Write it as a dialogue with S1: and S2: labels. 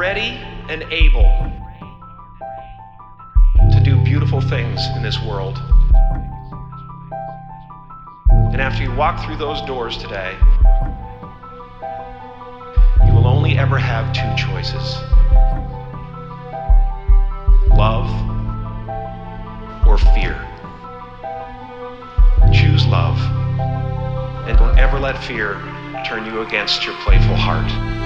S1: Ready and able to do beautiful things in this world. And after you walk through those doors today, you will only ever have two choices love or fear. Choose love, and don't ever let fear turn you against your playful heart.